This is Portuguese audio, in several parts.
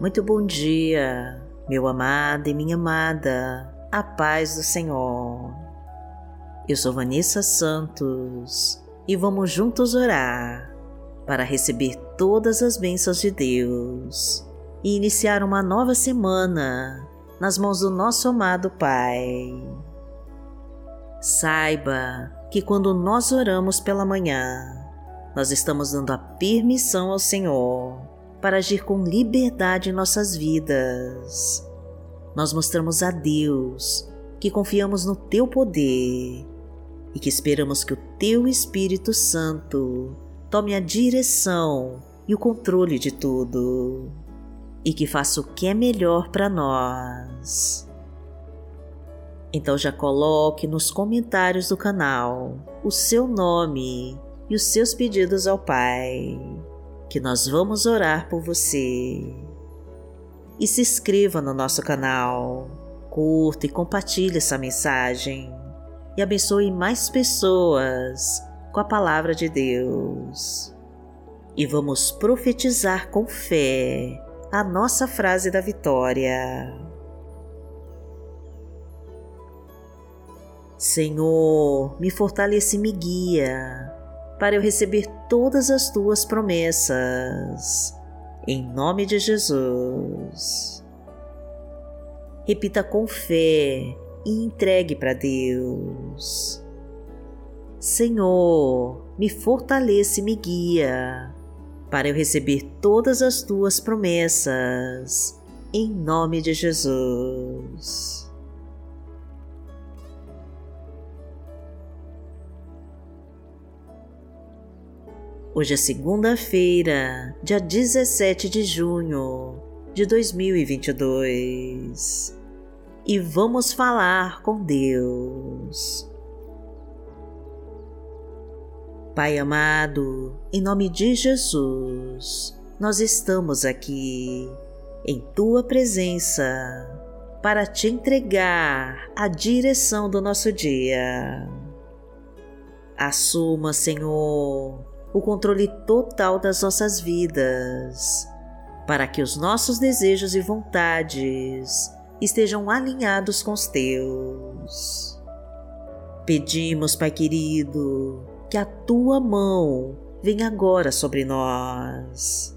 Muito bom dia, meu amado e minha amada, a paz do Senhor. Eu sou Vanessa Santos e vamos juntos orar para receber todas as bênçãos de Deus e iniciar uma nova semana nas mãos do nosso amado Pai. Saiba que quando nós oramos pela manhã, nós estamos dando a permissão ao Senhor para agir com liberdade em nossas vidas. Nós mostramos a Deus que confiamos no Teu poder e que esperamos que o Teu Espírito Santo tome a direção e o controle de tudo e que faça o que é melhor para nós. Então já coloque nos comentários do canal o seu nome e os seus pedidos ao Pai que nós vamos orar por você. E se inscreva no nosso canal, curta e compartilhe essa mensagem e abençoe mais pessoas com a palavra de Deus. E vamos profetizar com fé a nossa frase da vitória. Senhor, me fortalece e me guia para eu receber todas as tuas promessas. Em nome de Jesus. Repita com fé e entregue para Deus. Senhor, me fortalece e me guia para eu receber todas as tuas promessas. Em nome de Jesus. Hoje é segunda-feira, dia 17 de junho de 2022 e vamos falar com Deus. Pai amado, em nome de Jesus, nós estamos aqui em tua presença para te entregar a direção do nosso dia. Assuma, Senhor, o controle total das nossas vidas, para que os nossos desejos e vontades estejam alinhados com os teus. Pedimos, Pai querido, que a tua mão venha agora sobre nós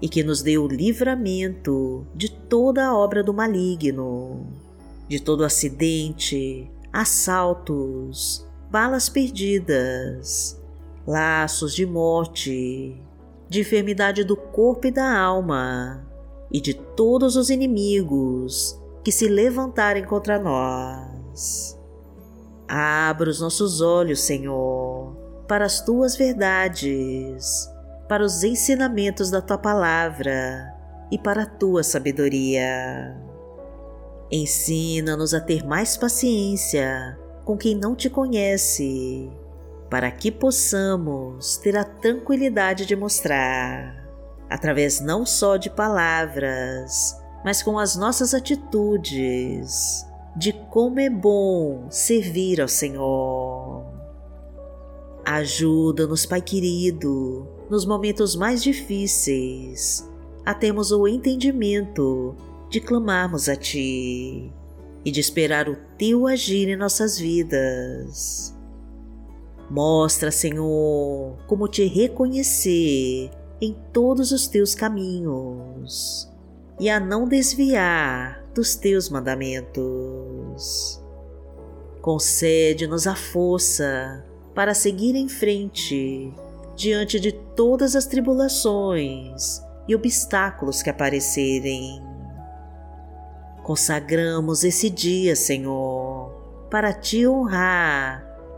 e que nos dê o livramento de toda a obra do maligno, de todo acidente, assaltos, balas perdidas laços de morte, de enfermidade do corpo e da alma, e de todos os inimigos que se levantarem contra nós. Abra os nossos olhos, Senhor, para as tuas verdades, para os ensinamentos da tua palavra e para a tua sabedoria. Ensina-nos a ter mais paciência com quem não te conhece para que possamos ter a tranquilidade de mostrar, através não só de palavras, mas com as nossas atitudes, de como é bom servir ao Senhor. Ajuda-nos, Pai querido, nos momentos mais difíceis, a termos o entendimento de clamarmos a Ti e de esperar o Teu agir em nossas vidas Mostra, Senhor, como te reconhecer em todos os teus caminhos e a não desviar dos teus mandamentos. Concede-nos a força para seguir em frente diante de todas as tribulações e obstáculos que aparecerem. Consagramos esse dia, Senhor, para te honrar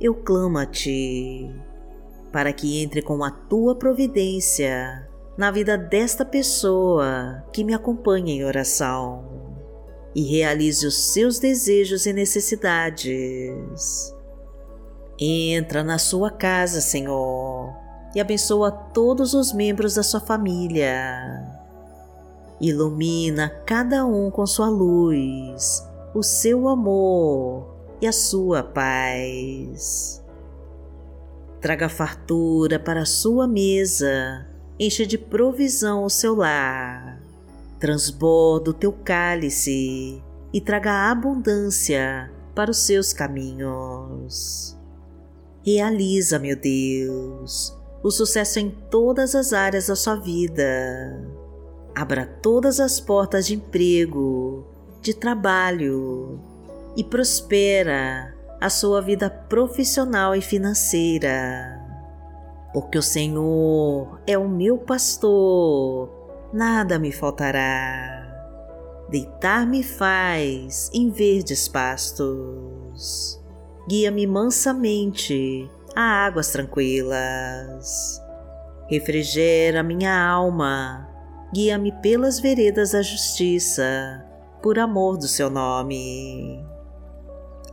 eu clamo a Ti, para que entre com a Tua providência na vida desta pessoa que me acompanha em oração e realize os seus desejos e necessidades. Entra na sua casa, Senhor, e abençoa todos os membros da sua família. Ilumina cada um com sua luz, o seu amor e a sua paz. Traga fartura para a sua mesa, enche de provisão o seu lar transborda o teu cálice e traga abundância para os seus caminhos. Realiza, meu Deus, o sucesso em todas as áreas da sua vida. Abra todas as portas de emprego, de trabalho e prospera a sua vida profissional e financeira. Porque o Senhor é o meu pastor nada me faltará. Deitar-me faz em verdes pastos. Guia-me mansamente a águas tranquilas. Refrigera minha alma, guia-me pelas veredas da justiça, por amor do seu nome.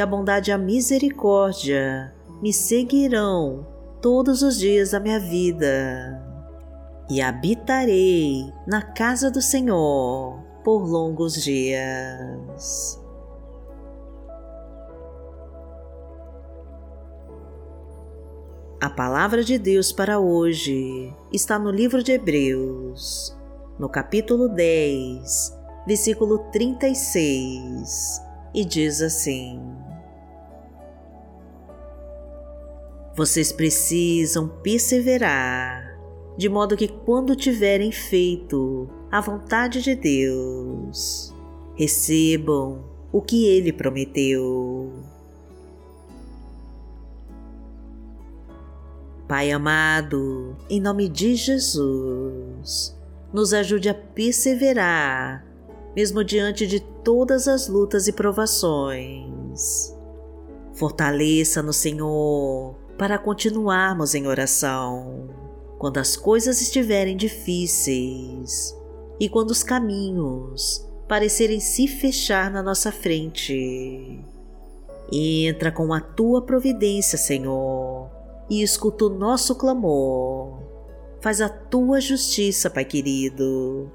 que a bondade e a misericórdia me seguirão todos os dias da minha vida e habitarei na casa do Senhor por longos dias. A palavra de Deus para hoje está no livro de Hebreus, no capítulo 10, versículo 36, e diz assim: Vocês precisam perseverar de modo que quando tiverem feito a vontade de Deus, recebam o que Ele prometeu. Pai amado, em nome de Jesus, nos ajude a perseverar, mesmo diante de todas as lutas e provações. Fortaleça no Senhor para continuarmos em oração quando as coisas estiverem difíceis e quando os caminhos parecerem se fechar na nossa frente. Entra com a tua providência, Senhor, e escuta o nosso clamor. Faz a tua justiça, Pai querido,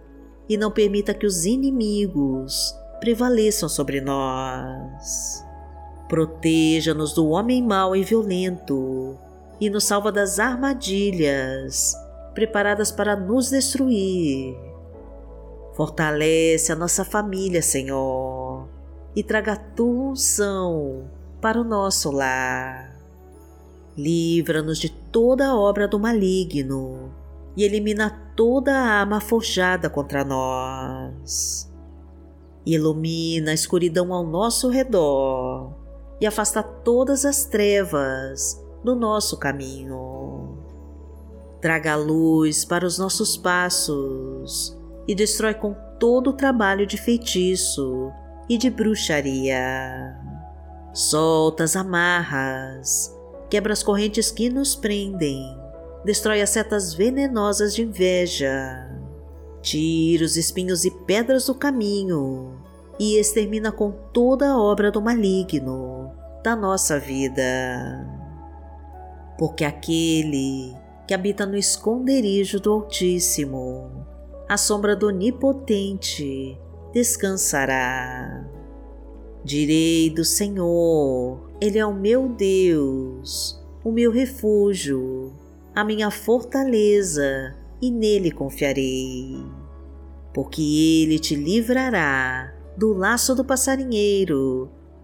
e não permita que os inimigos prevaleçam sobre nós. Proteja-nos do homem mau e violento e nos salva das armadilhas preparadas para nos destruir. Fortalece a nossa família, Senhor, e traga a tua unção para o nosso lar. Livra-nos de toda obra do maligno e elimina toda a arma forjada contra nós. Ilumina a escuridão ao nosso redor e afasta todas as trevas no nosso caminho. Traga luz para os nossos passos e destrói com todo o trabalho de feitiço e de bruxaria. Solta as amarras, quebra as correntes que nos prendem, destrói as setas venenosas de inveja, tira os espinhos e pedras do caminho e extermina com toda a obra do maligno da nossa vida porque aquele que habita no esconderijo do Altíssimo, a sombra do Onipotente, descansará. Direi do Senhor, Ele é o meu Deus, o meu refúgio, a minha fortaleza, e nele confiarei. Porque Ele te livrará do laço do passarinheiro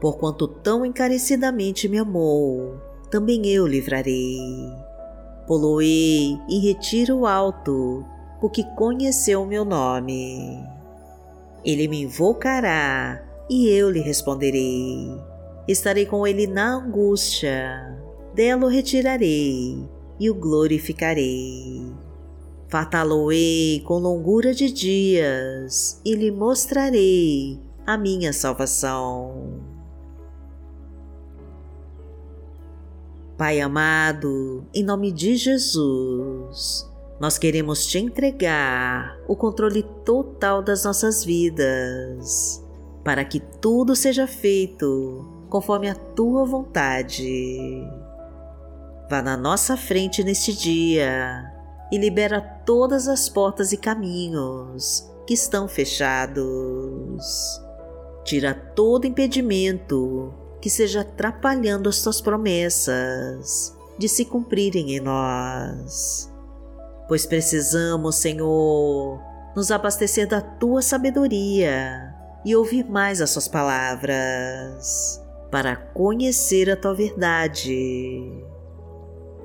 Porquanto tão encarecidamente me amou, também eu livrarei. Poloei em retiro alto, porque conheceu o meu nome. Ele me invocará e eu lhe responderei. Estarei com ele na angústia, dela o retirarei e o glorificarei. Fartá-lo-ei com longura de dias e lhe mostrarei a minha salvação. Pai amado, em nome de Jesus, nós queremos te entregar o controle total das nossas vidas, para que tudo seja feito conforme a tua vontade. Vá na nossa frente neste dia e libera todas as portas e caminhos que estão fechados. Tira todo impedimento que seja atrapalhando as tuas promessas de se cumprirem em nós pois precisamos, Senhor, nos abastecer da tua sabedoria e ouvir mais as suas palavras para conhecer a tua verdade.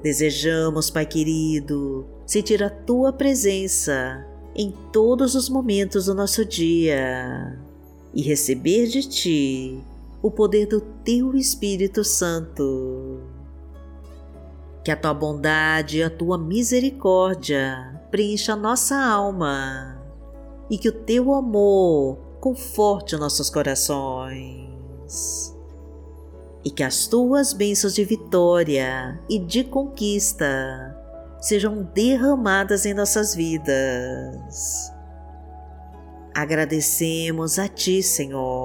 Desejamos, Pai querido, sentir a tua presença em todos os momentos do nosso dia e receber de ti o poder do teu Espírito Santo que a tua bondade e a tua misericórdia preencha nossa alma e que o teu amor conforte nossos corações. E que as tuas bênçãos de vitória e de conquista sejam derramadas em nossas vidas. Agradecemos a Ti, Senhor,